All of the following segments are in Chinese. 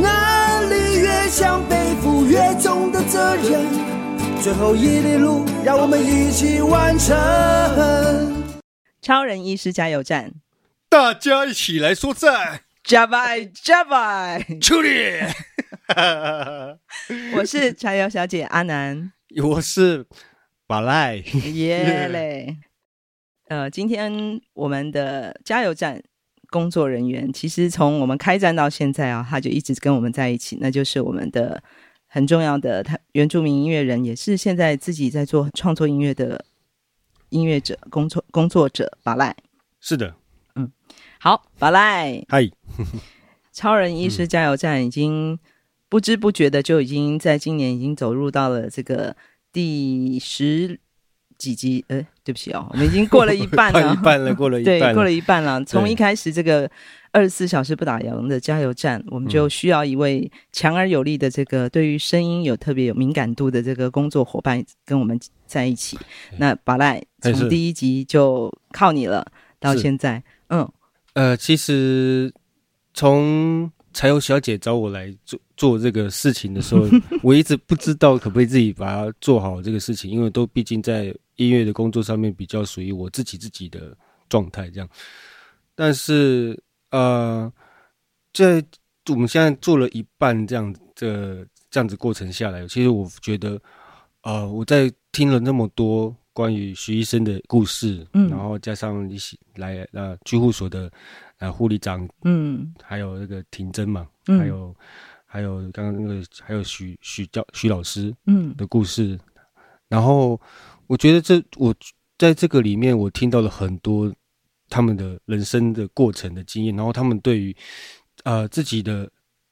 能力越强，背负越重的责任。最后一里路，让我们一起完成。超人医师加油站，大家一起来说赞。加拜加拜，出力！我是柴油小姐阿南，我是宝赖，耶嘞。呃，今天我们的加油站工作人员，其实从我们开战到现在啊，他就一直跟我们在一起，那就是我们的很重要的他原住民音乐人，也是现在自己在做创作音乐的音乐者、工作工作者巴赖。是的，嗯，好，巴赖，嗨，超人医师加油站已经不知不觉的就已经在今年已经走入到了这个第十。几集？呃，对不起哦，我们已经过了一半了，一半了，过了一半了，对，过了一半了。从一开始这个二十四小时不打烊的加油站，我们就需要一位强而有力的这个对于声音有特别有敏感度的这个工作伙伴跟我们在一起。那巴赖从第一集就靠你了，到现在，嗯，呃，其实从。柴油小姐找我来做做这个事情的时候，我一直不知道可不可以自己把它做好这个事情，因为都毕竟在音乐的工作上面比较属于我自己自己的状态这样。但是呃，在我们现在做了一半这样这这样子过程下来，其实我觉得呃，我在听了那么多关于徐医生的故事，嗯，然后加上一起来呃居护所的。呃，护理长，嗯，还有那个婷珍嘛，嗯、还有还有刚刚那个还有徐徐教徐老师，嗯的故事，嗯、然后我觉得这我在这个里面我听到了很多他们的人生的过程的经验，然后他们对于呃自己的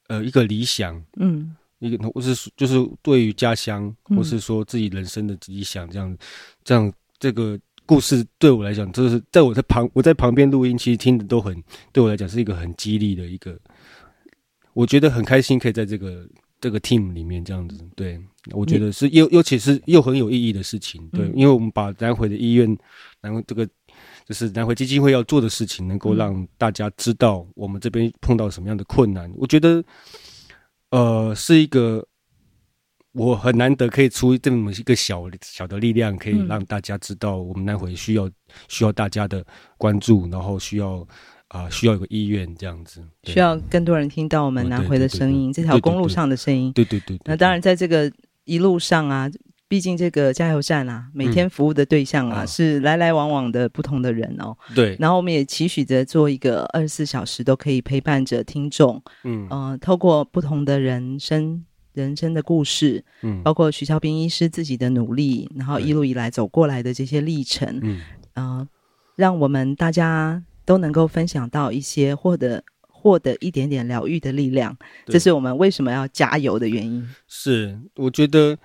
呃一个理想，嗯，一个或是就是对于家乡，或是说自己人生的理想这样这样这个。故事对我来讲，就是在我在旁，我在旁边录音，其实听的都很，对我来讲是一个很激励的一个，我觉得很开心，可以在这个这个 team 里面这样子，对，我觉得是又尤其是又很有意义的事情，对，因为我们把南回的医院，然后这个就是南回基金会要做的事情，能够让大家知道我们这边碰到什么样的困难，我觉得，呃，是一个。我很难得可以出这么一个小小的力量，可以让大家知道我们南回需要需要大家的关注，然后需要啊、呃、需要有个医院这样子，需要更多人听到我们南回的声音，这条公路上的声音。对对对，那当然，在这个一路上啊，毕竟这个加油站啊，每天服务的对象啊、嗯、是来来往往的不同的人哦。对。然后我们也期许着做一个二十四小时都可以陪伴着听众，嗯呃，透过不同的人生。人生的故事，嗯，包括徐小兵医师自己的努力，然后一路以来走过来的这些历程，嗯，呃，让我们大家都能够分享到一些获得获得一点点疗愈的力量，这是我们为什么要加油的原因。是，我觉得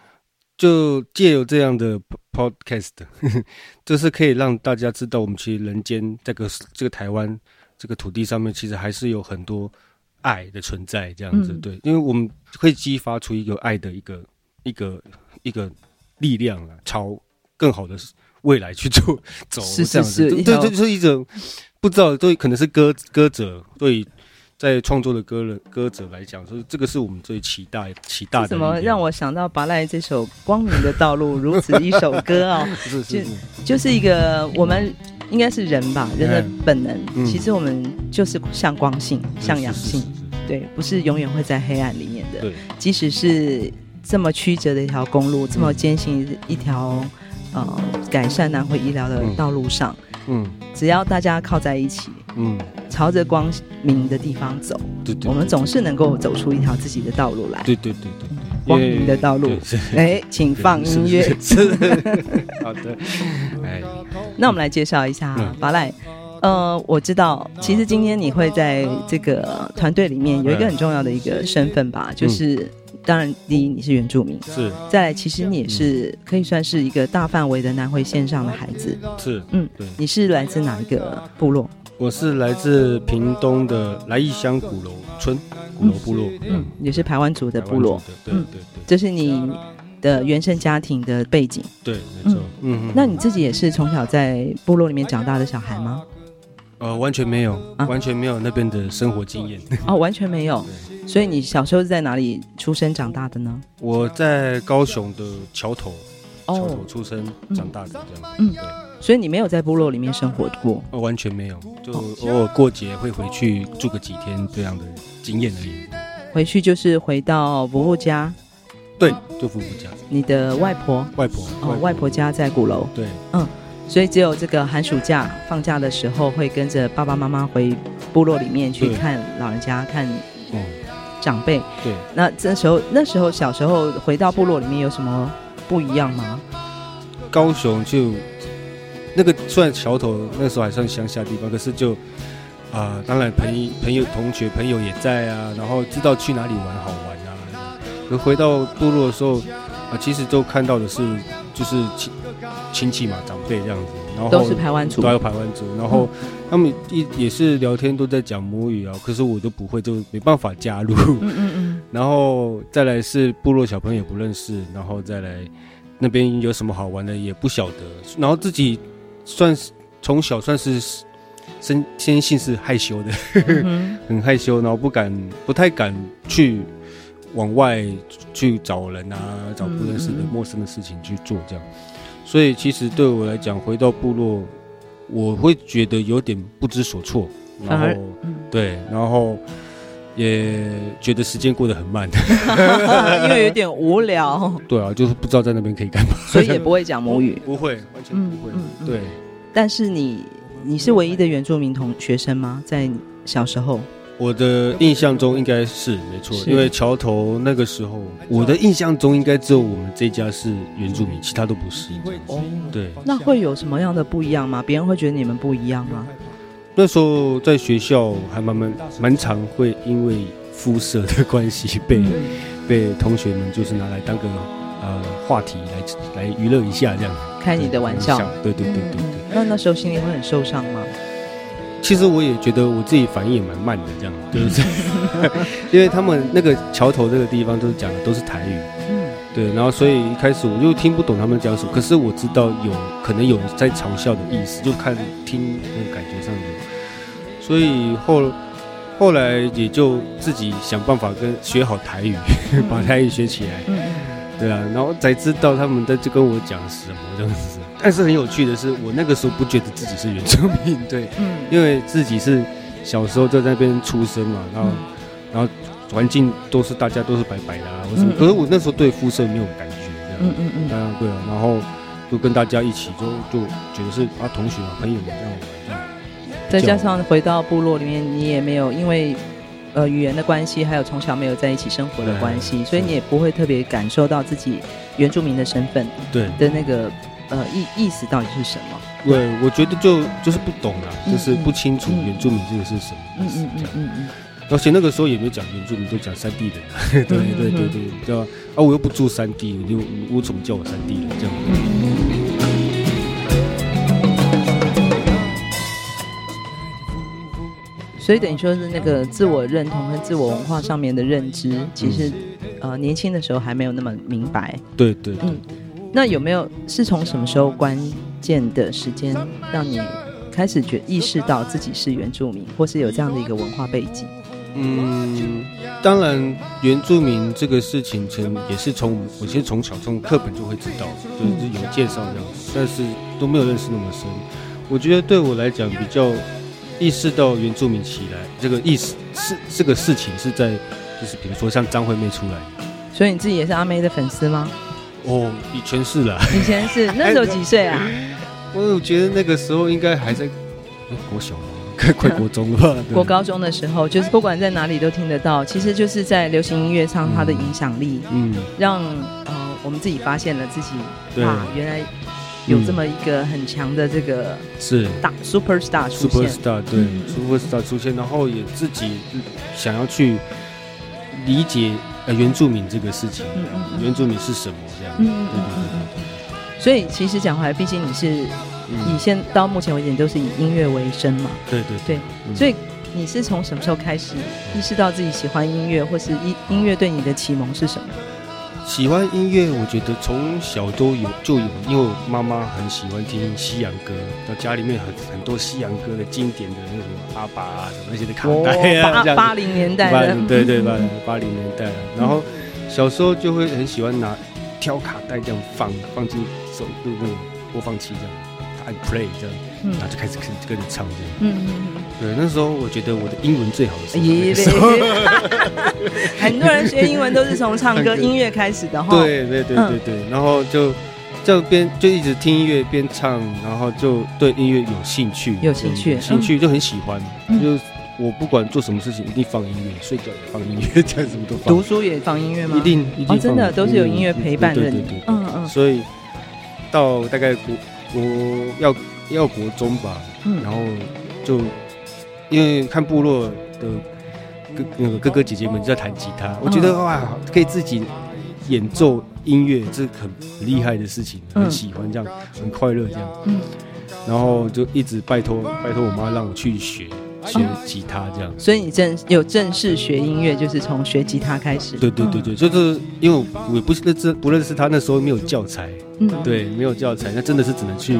就借由这样的 podcast，呵 呵就是可以让大家知道，我们其实人间这个这个台湾这个土地上面，其实还是有很多。爱的存在，这样子、嗯、对，因为我们会激发出一个爱的一个一个一个力量啊，朝更好的未来去做 走，是这样子，对，这就是一种不知道，对，可能是歌歌者对在创作的歌人歌者来讲，所以这个是我们最期待期待的。怎么让我想到巴赖这首《光明的道路》如此一首歌哦？是是是，就就是一个我们。应该是人吧，人的本能。嗯、其实我们就是像光性，嗯、像阳性，对，不是永远会在黑暗里面的。对，即使是这么曲折的一条公路，嗯、这么艰辛一条呃改善南回医疗的道路上，嗯，嗯。只要大家靠在一起，嗯，朝着光明的地方走，我们总是能够走出一条自己的道路来。对对对对。光明的道路，哎，请放音乐。好的，哎，那我们来介绍一下巴赖。呃，我知道，其实今天你会在这个团队里面有一个很重要的一个身份吧，就是、嗯、当然第一你是原住民，是，再来其实你也是、嗯、可以算是一个大范围的南回线上的孩子，是，嗯，对，你是来自哪一个部落？我是来自屏东的来义乡古楼村古楼部落，嗯，嗯，也是排湾族的部落，对对对，这是你的原生家庭的背景，对，没错，嗯，嗯，那你自己也是从小在部落里面长大的小孩吗？呃，完全没有，啊、完全没有那边的生活经验，哦，完全没有，所以你小时候是在哪里出生长大的呢？我在高雄的桥头，桥头出生长大的这样，嗯，对。所以你没有在部落里面生活过？哦，完全没有，就偶尔过节会回去住个几天这样的经验而已。回去就是回到伯父家？对，就伯父家。你的外婆？外婆。哦，外婆家在鼓楼。对，嗯，所以只有这个寒暑假放假的时候，会跟着爸爸妈妈回部落里面去看老人家，看长辈。对，那这时候那时候小时候回到部落里面有什么不一样吗？高雄就。那个虽然桥头那时候还算乡下地方，可是就啊、呃，当然朋友朋友同学朋友也在啊，然后知道去哪里玩好玩啊。可回到部落的时候啊、呃，其实都看到的是就是亲亲戚嘛，长辈这样子，然后都是排湾族，都有台湾族，然后他们一也是聊天都在讲母语啊，可是我都不会，就没办法加入。嗯嗯嗯。然后再来是部落小朋友也不认识，然后再来那边有什么好玩的也不晓得，然后自己。算是从小算是生天性是害羞的，嗯、很害羞，然后不敢不太敢去往外去找人啊，找不认识的陌生的事情去做这样。所以其实对我来讲，回到部落，我会觉得有点不知所措，然后对，然后也觉得时间过得很慢，因为有点无聊。对啊，就是不知道在那边可以干嘛，所以也不会讲母语，不会，完全不会。对。但是你你是唯一的原住民同学生吗？在小时候，我的印象中应该是没错，因为桥头那个时候，我的印象中应该只有我们这家是原住民，其他都不是。哦，对，那会有什么样的不一样吗？别人会觉得你们不一样吗？那时候在学校还蛮蛮蛮常会因为肤色的关系被、嗯、被同学们就是拿来当个呃话题来来娱乐一下这样。开你的玩笑，对对对对对。那那时候心里会很受伤吗？其实我也觉得我自己反应也蛮慢的，这样对不对？因为他们那个桥头这个地方都是讲的都是台语，嗯，对。然后所以一开始我就听不懂他们讲什么，可是我知道有可能有在嘲笑的意思，就看听那种感觉上有。所以后后来也就自己想办法跟学好台语，把台语学起来。嗯对啊，然后才知道他们在这跟我讲什么这样子。但是很有趣的是，我那个时候不觉得自己是原住民，对，嗯，因为自己是小时候在那边出生嘛，然后，嗯、然后环境都是大家都是白白的啊，我什么。可是我那时候对肤色没有感觉，嗯嗯嗯，当然对啊，然后就跟大家一起就就觉得是啊同学啊朋友们这样玩这样。再加上回到部落里面，你也没有因为。呃，语言的关系，还有从小没有在一起生活的关系，所以你也不会特别感受到自己原住民的身份，对的那个呃意意思到底是什么？对，我觉得就就是不懂啊，嗯、就是不清楚原住民这个是什么意思。嗯嗯嗯嗯。而且那个时候也没有讲原住民，都讲山地人。对对对对，对吧？啊，我又不住山地，你就我怎么叫我山地人这样？嗯所以等于说是那个自我认同和自我文化上面的认知，其实，呃，年轻的时候还没有那么明白。对对，对。嗯，那有没有是从什么时候关键的时间，让你开始觉意识到自己是原住民，或是有这样的一个文化背景？嗯，当然，原住民这个事情，从也是从我其实从小从课本就会知道，就是有介绍这样子，但是都没有认识那么深。我觉得对我来讲比较。意识到原住民起来这个意识是这个事情是在，就是比如说像张惠妹出来，所以你自己也是阿妹的粉丝吗？哦，以前是啦，以前是 那时候几岁啊？我觉得那个时候应该还在国小嘛，快国中了吧？国高中的时候，就是不管在哪里都听得到，其实就是在流行音乐上它的影响力，嗯，让呃我们自己发现了自己，哇，原来。有这么一个很强的这个是大 super star 出现 super star 对、嗯、super star 出现，然后也自己想要去理解呃原住民这个事情，嗯嗯嗯、原住民是什么这样，嗯嗯嗯嗯嗯。所以其实讲回来，毕竟你是以现到目前为止都是以音乐为生嘛，对对对，对，所以。你是从什么时候开始意识到自己喜欢音乐，或是音音乐对你的启蒙是什么？喜欢音乐，我觉得从小都有就有，因为我妈妈很喜欢听西洋歌，到家里面很很多西洋歌的经典的那种阿爸啊什么那些的卡带啊，八八零年代的，对对八八零年代，然后小时候就会很喜欢拿挑卡带这样放放进手那个播放器这样。按 play 这样，嗯、然后就开始跟跟着唱这样。嗯嗯嗯。对，那时候我觉得我的英文最好的时候。很多人学英文都是从唱歌、音乐开始的哈。对对对对对，然后就这样边就一直听音乐边唱，然后就对音乐有兴趣，有兴趣，兴趣就很喜欢。嗯、就我不管做什么事情，一定放音乐，睡觉也放音乐，干什么都放。读书也放音乐吗？一定一定、哦。真的都是有音乐陪伴的。对对对。嗯嗯。所以到大概我我要要国中吧，嗯、然后就因为看部落的哥那个哥哥姐姐们就在弹吉他，嗯、我觉得哇，可以自己演奏音乐，这是很厉害的事情，很喜欢这样，嗯、很快乐这样。嗯，然后就一直拜托拜托我妈让我去学学吉他这样。所以你正有正式学音乐，就是从学吉他开始。对对对对，就是因为我也不认识不认识他，那时候没有教材。嗯，对，没有教材，那真的是只能去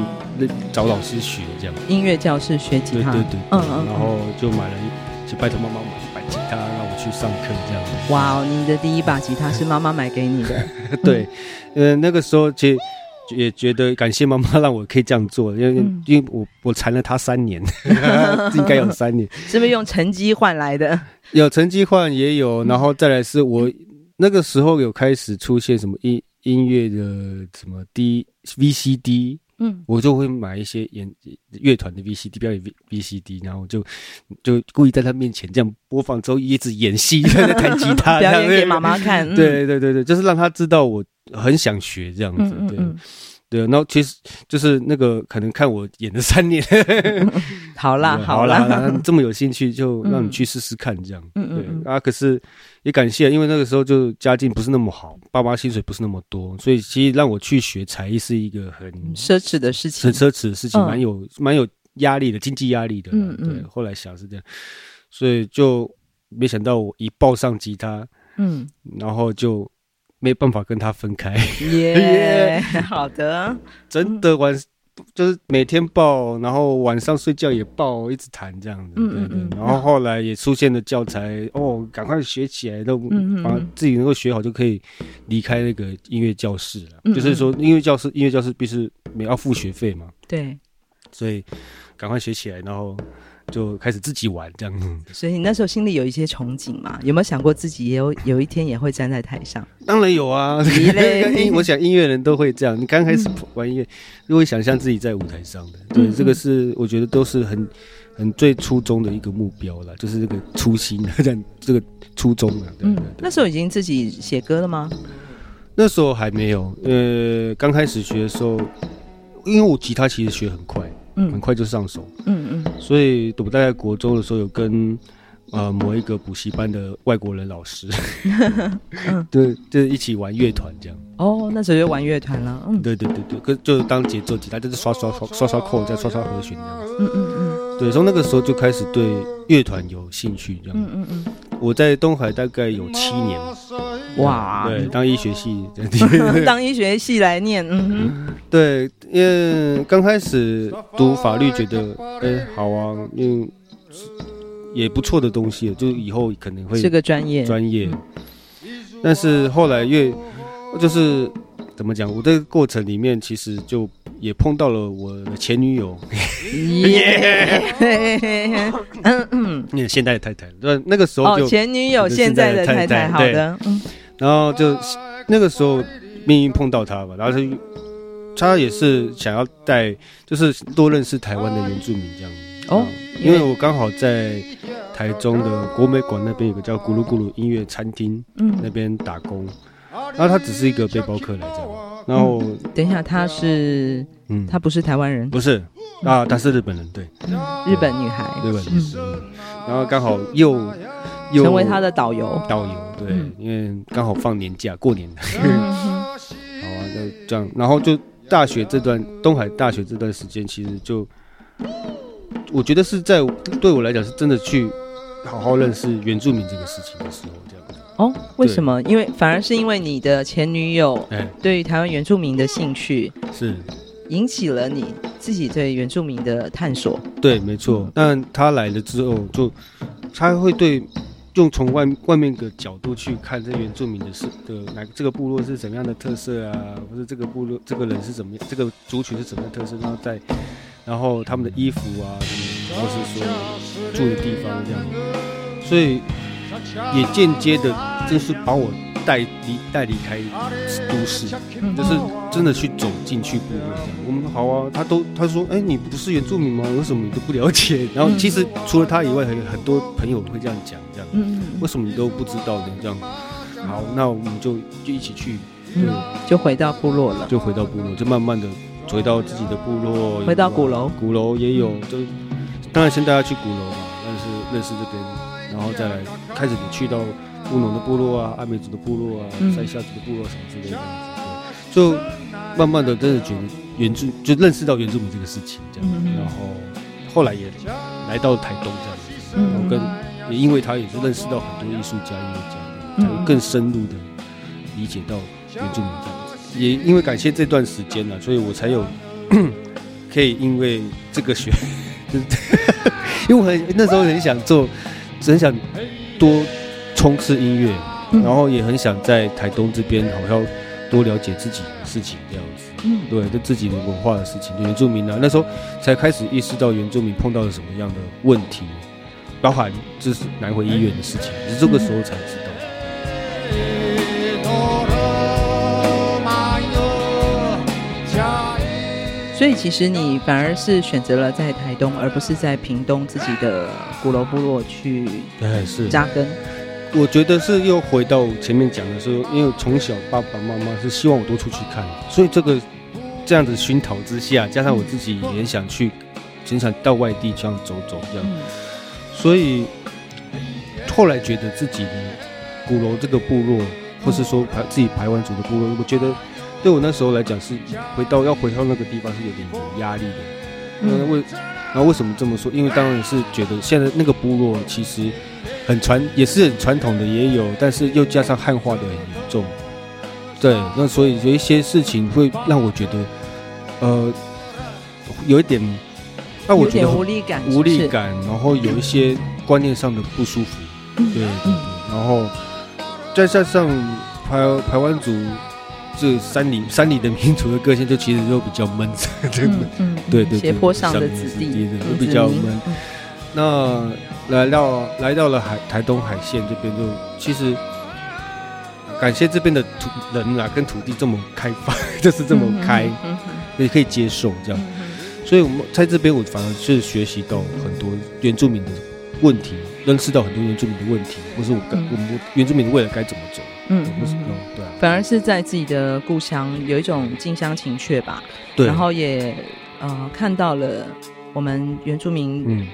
找老师学这样。音乐教室学吉他，对对对，嗯嗯，然后就买了一，就拜托妈妈买吉他，让我去上课这样。哇哦，你的第一把吉他是妈妈买给你的？对，呃，那个时候其实也觉得感谢妈妈让我可以这样做，因为因为我我缠了她三年，应该有三年。是不是用成绩换来的？有成绩换也有，然后再来是我那个时候有开始出现什么音。音乐的什么 D VCD，嗯，我就会买一些演乐团的 VCD 表演 V VCD，然后就就故意在他面前这样播放之后，一直演戏在弹吉他，表演给妈妈看。对对对对，就是让他知道我很想学这样子，对。嗯嗯嗯对，然后其实就是那个可能看我演了三年，好啦 好啦，好啦，这么有兴趣就让你去试试看这样。嗯对啊，可是也感谢，因为那个时候就家境不是那么好，爸妈薪水不是那么多，所以其实让我去学才艺是一个很奢侈的事情，很奢侈的事情，蛮有蛮有压力的，经济压力的。嗯对，后来想是这样，所以就没想到我一抱上吉他，嗯，然后就。没办法跟他分开，耶，好的，真的晚就是每天抱，然后晚上睡觉也抱，一直弹这样子，对对。然后后来也出现了教材，哦，赶快学起来，都把自己能够学好就可以离开那个音乐教室了。就是说，音乐教室，音乐教室必须每要付学费嘛，对，所以赶快学起来，然后。就开始自己玩这样子，所以你那时候心里有一些憧憬嘛？有没有想过自己也有有一天也会站在台上？当然有啊！我想音乐人都会这样。你刚开始玩音乐，就会想象自己在舞台上的。对，这个是我觉得都是很很最初衷的一个目标了，就是这个初心，这样这个初衷啊。对，那时候已经自己写歌了吗？那时候还没有。呃，刚开始学的时候，因为我吉他其实学很快。嗯，很快就上手。嗯嗯，所以我大概国中的时候有跟呃某一个补习班的外国人老师，对，就是一起玩乐团这样。哦，那时候就玩乐团了。嗯，对对对对，跟就是当节奏吉他，就是刷刷刷刷刷扣，再刷刷和弦这样子。嗯嗯嗯，对，从那个时候就开始对乐团有兴趣这样。嗯嗯嗯，我在东海大概有七年。哇，对，当医学系，当医学系来念，嗯哼，对，因为刚开始读法律，觉得，哎、欸，好啊，因为也不错的东西，就以后可能会是个专业，专业。但是后来越，就是怎么讲，我这个过程里面，其实就也碰到了我的前女友，耶，那现在的太太，那那个时候就前女友，现在的太太，好的，嗯。然后就那个时候命运碰到他吧，然后他他也是想要带，就是多认识台湾的原住民这样哦。因为我刚好在台中的国美馆那边有个叫咕噜咕噜音乐餐厅，嗯，那边打工。然后他只是一个背包客来这样。然后等一下，他是嗯，她不是台湾人，不是。啊，她是日本人，对，日本女孩，日本然后刚好又又成为她的导游，导游，对，因为刚好放年假，过年。的，好啊，就这样，然后就大学这段东海大学这段时间，其实就我觉得是在对我来讲是真的去好好认识原住民这个事情的时候，这样。哦，为什么？因为反而是因为你的前女友对于台湾原住民的兴趣是引起了你自己对原住民的探索。对，没错。但他来了之后，就他会对用从外外面的角度去看这原住民的是的哪这个部落是怎么样的特色啊，或者这个部落这个人是怎么样，这个族群是怎么样的特色，然后在然后他们的衣服啊，或是说住的地方这样，所以。也间接的，就是把我带离带离开都市，就是真的去走进去部落这样。我们好啊，他都他说，哎、欸，你不是原住民吗？为什么你都不了解？然后其实除了他以外，还有很多朋友会这样讲，这样，为什么你都不知道呢？这样，好，那我们就就一起去，对，就回到部落了，就回到部落，就慢慢的回到自己的部落，回到鼓楼，鼓楼也有，就当然先带他去鼓楼嘛，但是认识这边。然后再来开始，你去到乌农的部落啊，阿美族的部落啊，塞夏族的部落什么之类的，对，就慢慢的真的觉得原住就认识到原住民这个事情这样，然后后来也来到台东这样子，然后跟也因为他也是认识到很多艺术家、音乐家，才会更深入的理解到原住民这样子。也因为感谢这段时间呢，所以我才有 可以因为这个学，就 是因为我很那时候很想做。很想多冲刺音乐，嗯、然后也很想在台东这边好像多了解自己的事情这样子，嗯，对，就自己的文化的事情，原住民啊，那时候才开始意识到原住民碰到了什么样的问题，包含就是南回医院的事情，是这个时候才知道。所以其实你反而是选择了在台东，而不是在屏东自己的鼓楼部落去扎根。我觉得是又回到前面讲的时候，因为从小爸爸妈妈是希望我多出去看，所以这个这样子熏陶之下，加上我自己也想去，经常到外地这样走走这样，所以后来觉得自己的鼓楼这个部落，或是说排自己排湾族的部落，我觉得。对我那时候来讲，是回到要回到那个地方是有点有压力的。嗯，为然后为什么这么说？因为当然是觉得现在那个部落其实很传，也是很传统的，也有，但是又加上汉化的很严重。对，那所以有一些事情会让我觉得，呃，有一点那我觉得无力感，无力感，然后有一些观念上的不舒服。对对对，然后再加上排台湾族。这山里山里的民族的个性，就其实就比较闷，对对？对，斜坡上的子弟都比较闷。那来到来到了海台东海线这边，就其实感谢这边的土人啊，跟土地这么开放，就是这么开，也可以接受这样。所以我们在这边，我反而是学习到很多原住民的问题，认识到很多原住民的问题，或是我该我们原住民的未来该怎么走。嗯，不是，对，反而是在自己的故乡有一种近乡情怯吧。对，然后也呃看到了我们原住民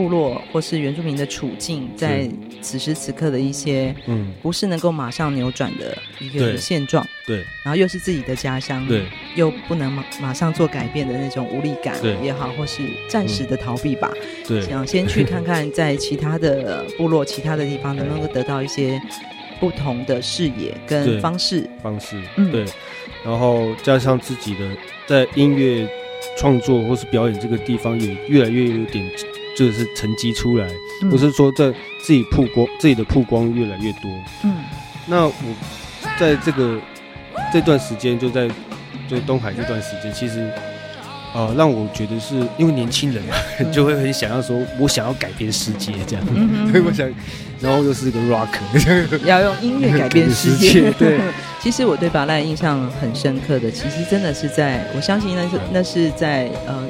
部落或是原住民的处境，在此时此刻的一些嗯，不是能够马上扭转的一个现状。对，然后又是自己的家乡，对，又不能马马上做改变的那种无力感也好，或是暂时的逃避吧。对，想先去看看在其他的部落、其他的地方能不能够得到一些。不同的视野跟方式，方式，嗯，对，然后加上自己的在音乐创作或是表演这个地方也越来越有点，就是成绩出来，不是说在自己曝光，自己的曝光越来越多，嗯，那我在这个这段时间就在就东海这段时间，其实。啊、呃，让我觉得是因为年轻人嘛，嗯、就会很想要说，我想要改变世界这样，所以 我想，然后又是一个 rock，要用音乐改变世界。对，其实我对巴赖印象很深刻的，其实真的是在，我相信那是那是在呃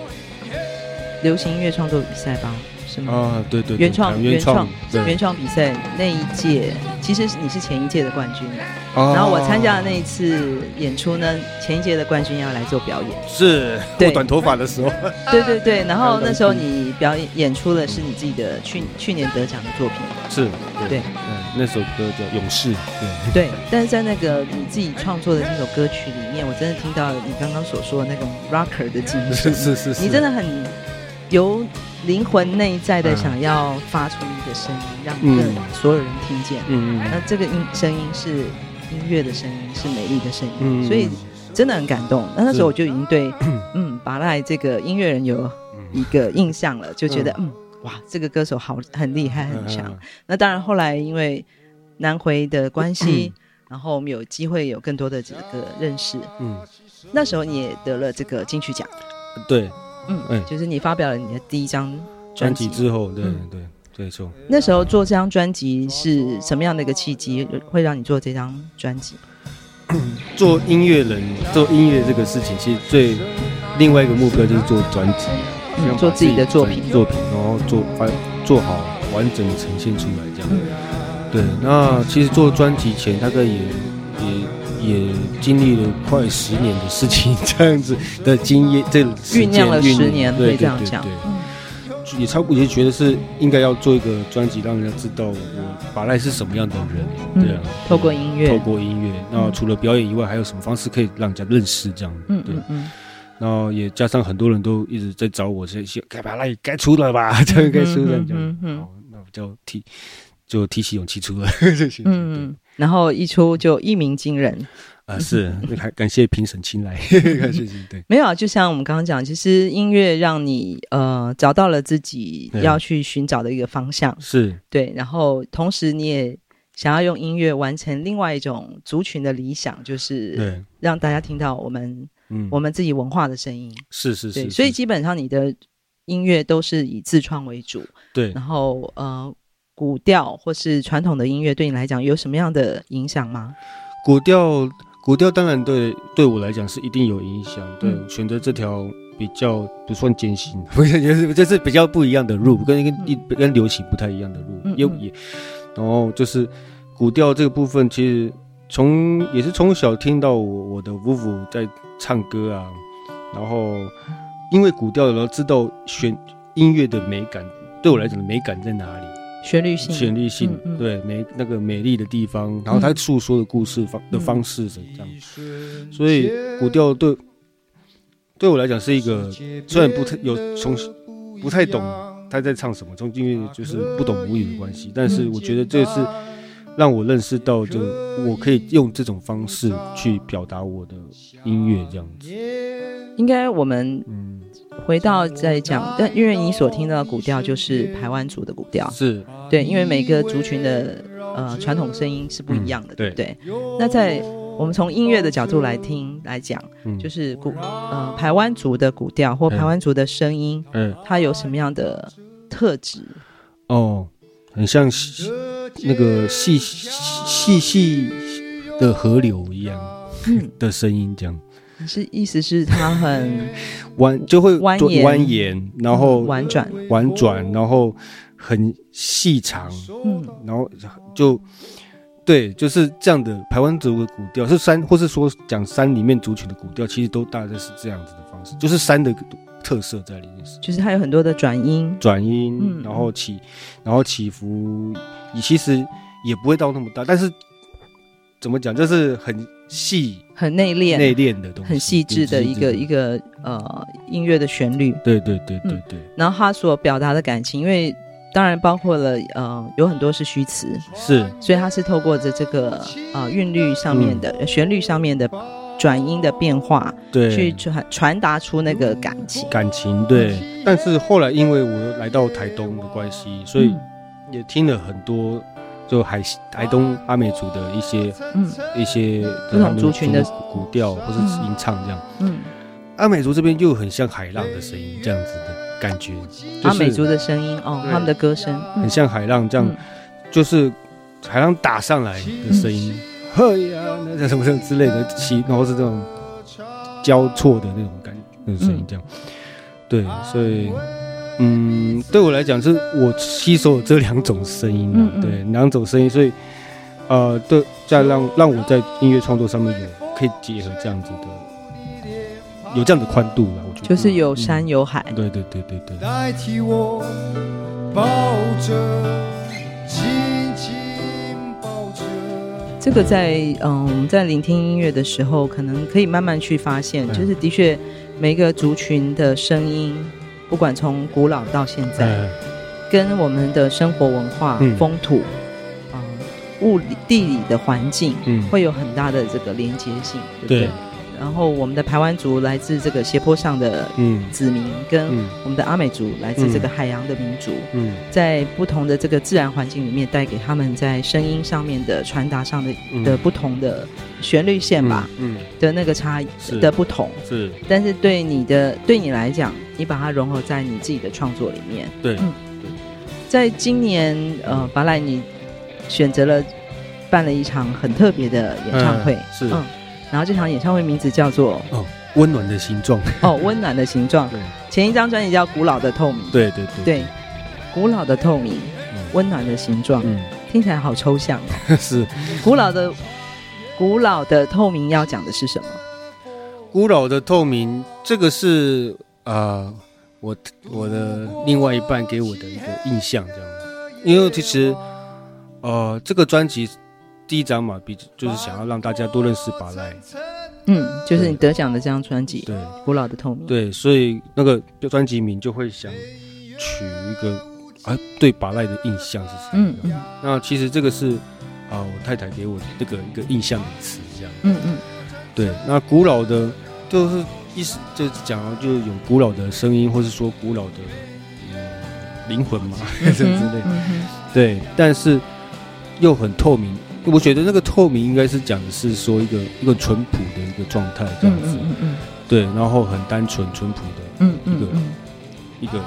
流行音乐创作比赛吧，是吗？啊，对对，原创原创原创比赛那一届，其实你是前一届的冠军，然后我参加的那一次演出呢，前一届的冠军要来做表演，是过短头发的时候，对对对，然后那时候你表演演出的是你自己的去去年得奖的作品，是，对，那首歌叫《勇士》，对。对，但是在那个你自己创作的这首歌曲里面，我真的听到你刚刚所说的那种 rocker 的精神，是是是，你真的很有灵魂内在的想要发出一个声音，让更所有人听见，嗯嗯，那这个音声音是音乐的声音，是美丽的声音，嗯，所以真的很感动。那那时候我就已经对，嗯，巴赖这个音乐人有一个印象了，就觉得，嗯。哇，这个歌手好很厉害，很强。那当然，后来因为南回的关系，然后我们有机会有更多的这个认识。嗯，那时候你也得了这个金曲奖。对，嗯，就是你发表了你的第一张专辑之后，对对，对错。那时候做这张专辑是什么样的一个契机，会让你做这张专辑？做音乐人，做音乐这个事情，其实最另外一个目标就是做专辑。做自己的作品，作品，然后做完做好完整的呈现出来，这样。对，那其实做专辑前，大概也也也经历了快十年的事情，这样子的经验，这酝酿了十年，对这样讲。也差不多，也觉得是应该要做一个专辑，让人家知道我巴赖是什么样的人，对啊。透过音乐，透过音乐，那除了表演以外，还有什么方式可以让人家认识这样？嗯，对。然后也加上很多人都一直在找我，这些该巴赖该出了吧，这样该出了这样。好，那我就提就提起勇气出了。嗯，然后一出就一鸣惊人啊！是，还感谢评审青睐，感谢对。没有啊，就像我们刚刚讲，其实音乐让你呃找到了自己要去寻找的一个方向，是对。然后同时你也想要用音乐完成另外一种族群的理想，就是让大家听到我们。嗯，我们自己文化的声音是是是，所以基本上你的音乐都是以自创为主，对。然后呃，古调或是传统的音乐对你来讲有什么样的影响吗？古调，古调当然对对我来讲是一定有影响。对，选择这条比较不算艰辛，不是就是就是比较不一样的路，跟跟一跟流行不太一样的路，也也。然后就是古调这个部分，其实从也是从小听到我我的夫妇在。唱歌啊，然后因为古调，然后知道选音乐的美感，对我来讲的美感在哪里？旋律性，旋律性，嗯嗯对美那个美丽的地方，然后他诉说的故事方、嗯、的方式是这样，所以古调对对我来讲是一个虽然不太有从不太懂他在唱什么，从因为就是不懂母语的关系，但是我觉得这是。让我认识到，就我可以用这种方式去表达我的音乐，这样子。应该我们回到再讲，但因为你所听到的古调就是台湾族的古调，是对，因为每个族群的呃传统声音是不一样的，对不对？那在我们从音乐的角度来听来讲，就是古呃台湾族的古调或台湾族的声音，嗯，它有什么样的特质？哦，很像。那个细细细的河流一样的声音，这样。你是意思是它很弯，就会蜿蜒蜿蜒，然后婉转婉转，然后很细长，嗯，然后就对，就是这样的。台湾族的古调是山，或是说讲山里面族群的古调，其实都大概是这样子的方式，就是山的。特色在里面是，就是它有很多的转音，转音，嗯、然后起，然后起伏，你其实也不会到那么大，但是怎么讲，就是很细、很内敛、内敛的东西，很细致的一个一个呃音乐的旋律。对对对对对。嗯、然后他所表达的感情，因为当然包括了呃有很多是虚词，是，所以他是透过着这个呃韵律上面的、嗯、旋律上面的。转音的变化，对，去传传达出那个感情，感情对。但是后来因为我来到台东的关系，所以也听了很多，就海台东阿美族的一些，嗯，一些不同族群的古调或是吟唱这样，嗯，阿美族这边又很像海浪的声音这样子的感觉，阿美族的声音哦，他们的歌声。很像海浪这样，就是海浪打上来的声音。嘿呀，那叫什么什么之类的起，然后是这种交错的那种感觉，那种声音这样。对，所以嗯，对我来讲是我吸收了这两种声音，嗯嗯对，两种声音，所以呃，对，再让让我在音乐创作上面有可以结合这样子的，有这样的宽度了，我觉得就是有山有海，嗯、对对对对对。代替我抱着，紧紧抱着。这个在嗯，我们在聆听音乐的时候，可能可以慢慢去发现，嗯、就是的确每一个族群的声音。不管从古老到现在，嗯、跟我们的生活文化、嗯、风土、啊、呃、物理、地理的环境，嗯，会有很大的这个连接性，对不对？对。然后我们的排湾族来自这个斜坡上的子民，嗯、跟我们的阿美族来自这个海洋的民族，嗯，在不同的这个自然环境里面，带给他们在声音上面的传达上的、嗯、的不同的旋律线吧，嗯，嗯。的那个差异的不同。是，是。但是对你的对你来讲。你把它融合在你自己的创作里面。对，嗯，在今年，呃，巴赖，你选择了办了一场很特别的演唱会，是，嗯，然后这场演唱会名字叫做哦，温暖的形状。哦，温暖的形状。对，前一张专辑叫《古老的透明》。对对对。对，古老的透明，温暖的形状，嗯，听起来好抽象哦。是，古老的古老的透明要讲的是什么？古老的透明，这个是。啊、呃，我我的另外一半给我的一个印象这样，因为其实，呃，这个专辑第一张嘛，比就是想要让大家多认识巴赖，嗯，就是你得奖的这张专辑，对，古老的透明，对，所以那个专辑名就会想取一个啊，对巴赖的印象是什么？嗯嗯，那其实这个是啊、呃，我太太给我的这个一个印象的词这样，嗯嗯，对，那古老的就是。意思就是讲，就有古老的声音，或是说古老的灵、嗯、魂嘛，嗯、哼之类。嗯、对，但是又很透明。我觉得那个透明应该是讲的是说一个一个淳朴的一个状态这样子。嗯嗯嗯对，然后很单纯淳朴的一个、嗯嗯、一个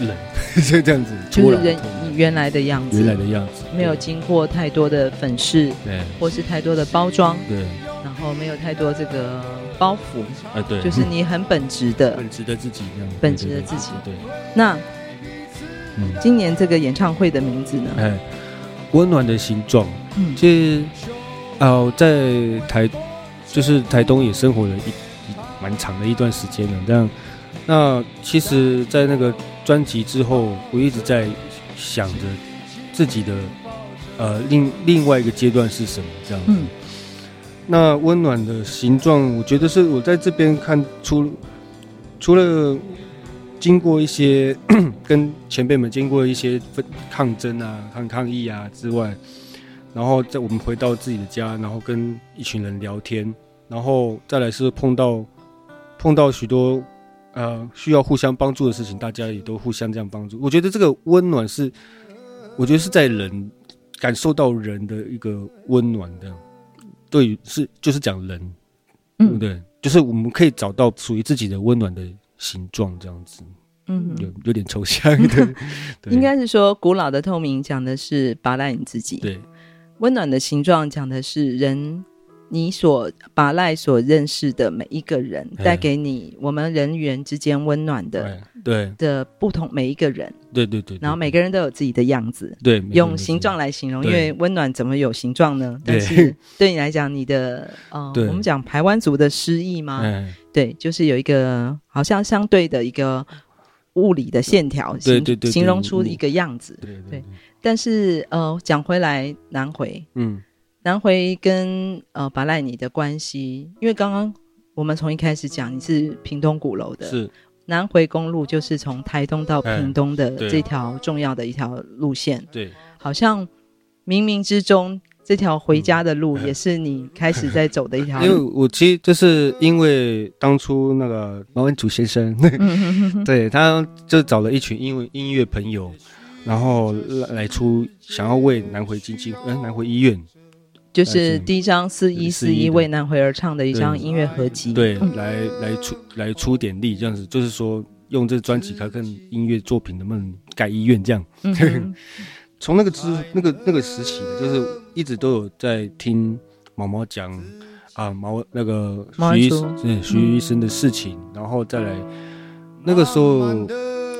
人，就这样子。就是人原来的样子。原来的样子。没有经过太多的粉饰，对，或是太多的包装，对。然后没有太多这个。包袱啊，对，就是你很本职的，本职的自己这样，本职的自己。对，那，嗯，今年这个演唱会的名字呢？哎，温暖的形状。嗯，其实，哦，在台，就是台东也生活了一一蛮长的一段时间了。这样，那其实，在那个专辑之后，我一直在想着自己的，呃，另另外一个阶段是什么？这样子。嗯那温暖的形状，我觉得是我在这边看出，除了经过一些 跟前辈们经过一些抗争啊、抗抗议啊之外，然后在我们回到自己的家，然后跟一群人聊天，然后再来是碰到碰到许多呃需要互相帮助的事情，大家也都互相这样帮助。我觉得这个温暖是，我觉得是在人感受到人的一个温暖的。对，是就是讲人，嗯、对？就是我们可以找到属于自己的温暖的形状，这样子，嗯，有有点抽象的。对应该是说，古老的透明讲的是拔烂你自己，对，温暖的形状讲的是人。你所把赖所认识的每一个人，带给你我们人与人之间温暖的，对。的不同每一个人，对对对，然后每个人都有自己的样子，对，用形状来形容，因为温暖怎么有形状呢？但是 对你来讲，你的呃，我们讲台湾族的诗意吗？对，就是有一个好像相对的一个物理的线条，形形容出一个样子，对对。但是呃，讲回来南回，嗯。南回跟呃巴赖尼的关系，因为刚刚我们从一开始讲你是屏东鼓楼的，是南回公路就是从台东到屏东的这条重要的一条路线，对，好像冥冥之中这条回家的路也是你开始在走的一条 路。因为我其实就是因为当初那个毛文祖先生，对，他就找了一群音乐音乐朋友，然后来出想要为南回基金，嗯，南回医院。就是第一张四一四一为南回而唱的一张音乐合集，对，来来出来出点力，这样子，就是说用这个专辑看看音乐作品能不能盖医院这样。从、嗯、从那个之那个那个时期，就是一直都有在听毛毛讲啊毛那个徐医生对徐医生的事情，嗯、然后再来那个时候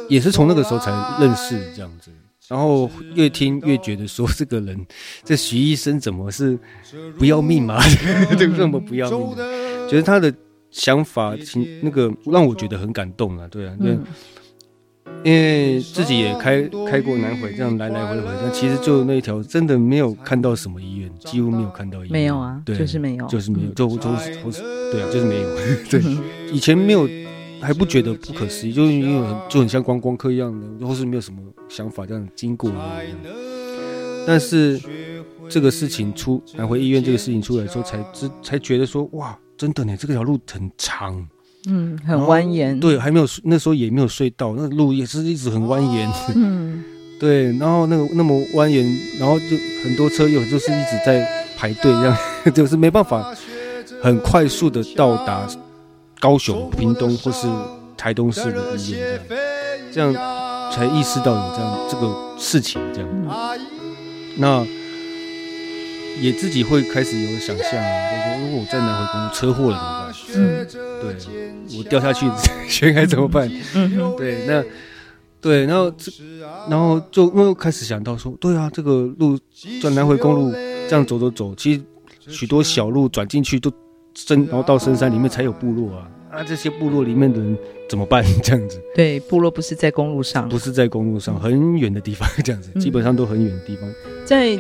也是从那个时候才认识这样子。然后越听越觉得说，这个人，这徐医生怎么是不要命嘛？这个这么不要命？觉得他的想法，那个让我觉得很感动啊。对啊，对，因为自己也开开过南回，这样来来回回，但其实就那一条真的没有看到什么医院，几乎没有看到医院。没有啊，对，就是没有，就是没有，就就对啊，就是没有。对，以前没有。还不觉得不可思议，就是因为很就很像观光客一样的，或是没有什么想法这样经过。但是这个事情出来回医院这个事情出来的时候，才知才觉得说哇，真的呢，这个条路很长，嗯，很蜿蜒。对，还没有那时候也没有隧道，那路也是一直很蜿蜒。嗯，对，然后那个那么蜿蜒，然后就很多车友就是一直在排队，这样 就是没办法很快速的到达。高雄、屏东或是台东市的医院，这样，这样才意识到有这样这个事情，这样，那也自己会开始有想象，就是说如果我在南回公路车祸了怎么办？嗯，对，我掉下去应该怎么办？嗯，对，那对，然后这，然后就又开始想到说，对啊，这个路在南回公路这样走走走，其实许多小路转进去都。深，然后到深山里面才有部落啊！啊，这些部落里面的人怎么办？这样子？对，部落不是在公路上，不是在公路上，很远的地方，这样子，嗯、基本上都很远的地方。在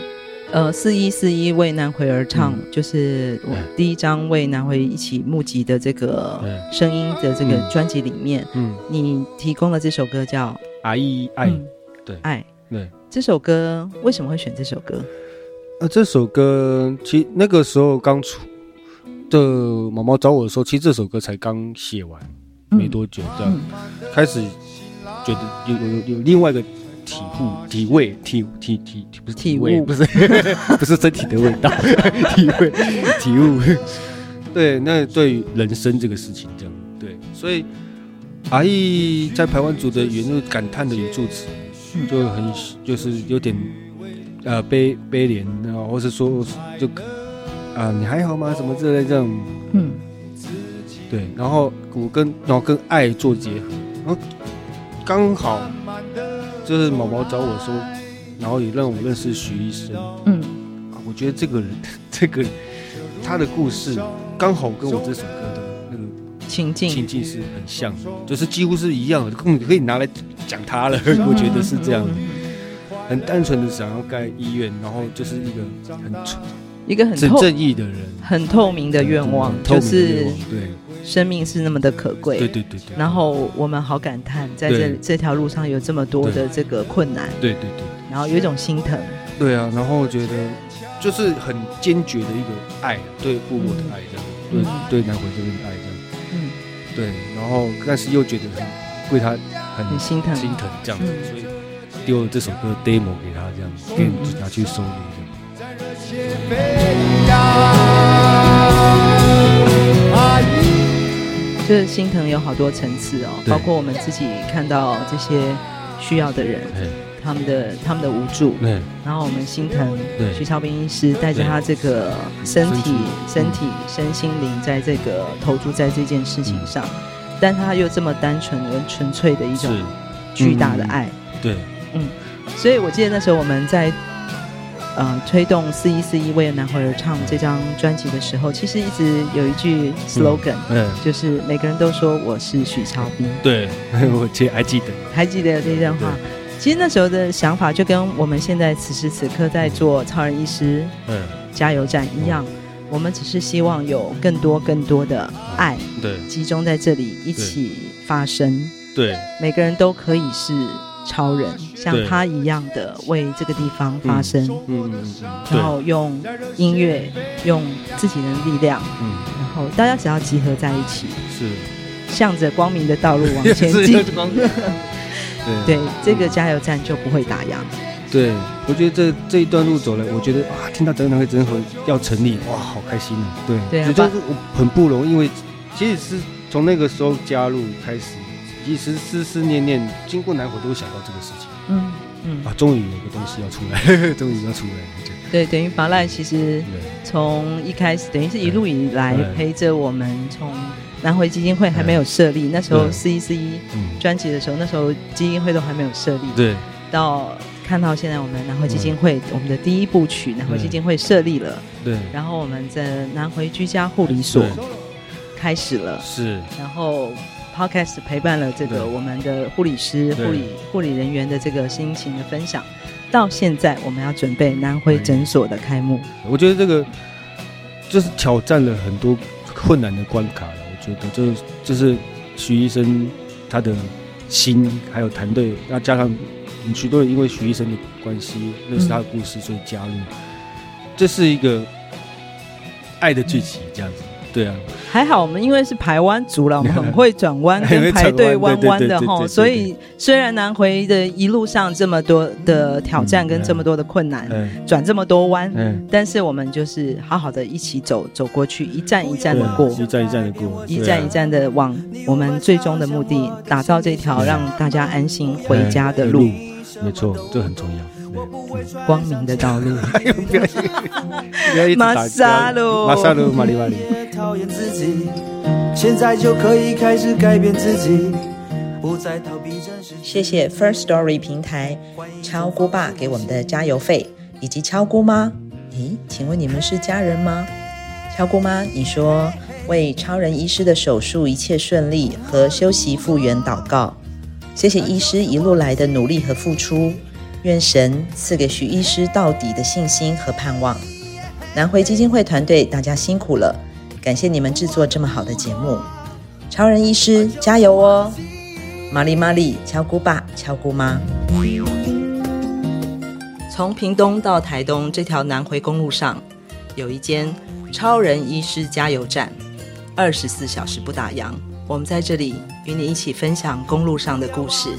呃，四一四一为南回而唱，嗯、就是我第一张为南回一起募集的这个声音的这个专辑里面，嗯，你提供了这首歌叫《阿姨爱》，对，爱，对，这首歌为什么会选这首歌？呃，这首歌其实那个时候刚出。的毛毛找我的时候，其实这首歌才刚写完，没多久，这样、嗯、开始觉得有有有有另外一个体悟、体味、体体体不是体味，不是 不是身体的味道，体味、体悟。对，那对于人生这个事情，这样对，所以阿义在台湾组的原著感叹的语助词，就很就是有点呃悲悲怜，然后或是说就。啊，你还好吗？什么之类这种，嗯，对，然后我跟然后跟爱做结合，然后刚好就是毛毛找我说，然后也让我认识徐医生，嗯，啊，我觉得这个人 这个他的故事刚好跟我这首歌的那个情境情境是很像的，就是几乎是一样的，可可以拿来讲他了。我觉得是这样，很单纯的想要盖医院，然后就是一个很纯。一个很透正义的人，很透明的愿望，就是对生命是那么的可贵。对对对对。然后我们好感叹，在这这条路上有这么多的这个困难。对对对。然后有一种心疼。对啊，然后我觉得就是很坚决的一个爱，对部落的爱这样，对对南回这边的爱这样。嗯。对，然后但是又觉得很为他很心疼心疼这样子，所以丢了这首歌 demo 给他这样，给拿去收录。就是心疼有好多层次哦，包括我们自己看到这些需要的人，他们的他们的无助，然后我们心疼徐超斌医师带着他这个身体、身体、身心灵，在这个投注在这件事情上，但他又这么单纯而纯粹的一种巨大的爱，对，嗯，所以我记得那时候我们在。呃，推动四一四一为男孩而唱这张专辑的时候，其实一直有一句 slogan，嗯，嗯就是每个人都说我是许超斌。对，我记还记得，还记得这段话。其实那时候的想法就跟我们现在此时此刻在做超人医师嗯加油站一样，嗯、我们只是希望有更多更多的爱，对，集中在这里一起发声。对，每个人都可以是。超人像他一样的为这个地方发声，嗯嗯，然后用音乐，用自己的力量，嗯，然后大家只要集合在一起，是。向着光明的道路往前 进，对，这个加油站就不会打烊。对，我觉得这这一段路走来，我觉得啊，听到整个南回诊所要成立，哇，好开心啊！对，对，我觉得很不容易，因为其实是从那个时候加入开始。其实思思念念，经过南回都会想到这个事情。嗯嗯啊，终于有个东西要出来，终于要出来。对，等于法赖其实从一开始，等于是一路以来陪着我们从南回基金会还没有设立，那时候四一四一专辑的时候，那时候基金会都还没有设立。对，到看到现在我们南回基金会，我们的第一部曲南回基金会设立了。对，然后我们在南回居家护理所开始了。是，然后。Podcast 陪伴了这个我们的护理师、护理护理人员的这个心情的分享，到现在我们要准备南回诊所的开幕。我觉得这个就是挑战了很多困难的关卡了。我觉得就是就是徐医生他的心还有团队，要加上许多人因为徐医生的关系认识他的故事，所以加入。这是一个爱的聚集，这样子。对啊，还好我们因为是排湾族了，我们很会转弯 跟排队弯弯的哈，所以虽然南回的一路上这么多的挑战跟这么多的困难，转这么多弯，但是我们就是好好的一起走走过去，一站一站的过，一站一站的过，一站一站的往我们最终的目的，打造这条让大家安心回家的路。没错，这很重要。光明的道路。马萨路，马萨路，马里马里。讨厌自己，现在就可以开始改变自己，不再逃避真实。谢谢 First Story 平台敲姑爸给我们的加油费，以及敲姑妈。咦，请问你们是家人吗？敲姑妈，你说为超人医师的手术一切顺利和休息复原祷告。谢谢医师一路来的努力和付出。愿神赐给徐医师到底的信心和盼望。南回基金会团队，大家辛苦了，感谢你们制作这么好的节目。超人医师加油哦！玛丽玛丽，敲姑爸，敲姑妈。从屏东到台东这条南回公路上，有一间超人医师加油站，二十四小时不打烊。我们在这里与你一起分享公路上的故事。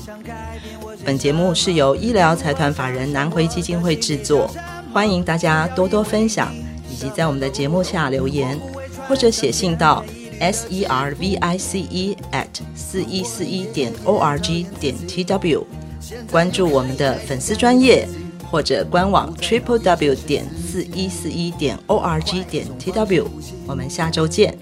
本节目是由医疗财团法人南回基金会制作，欢迎大家多多分享，以及在我们的节目下留言，或者写信到 s e r v i c e at 四一四一点 o r g 点 t w，关注我们的粉丝专业或者官网 triple w 点四一四一点 o r g 点 t w，我们下周见。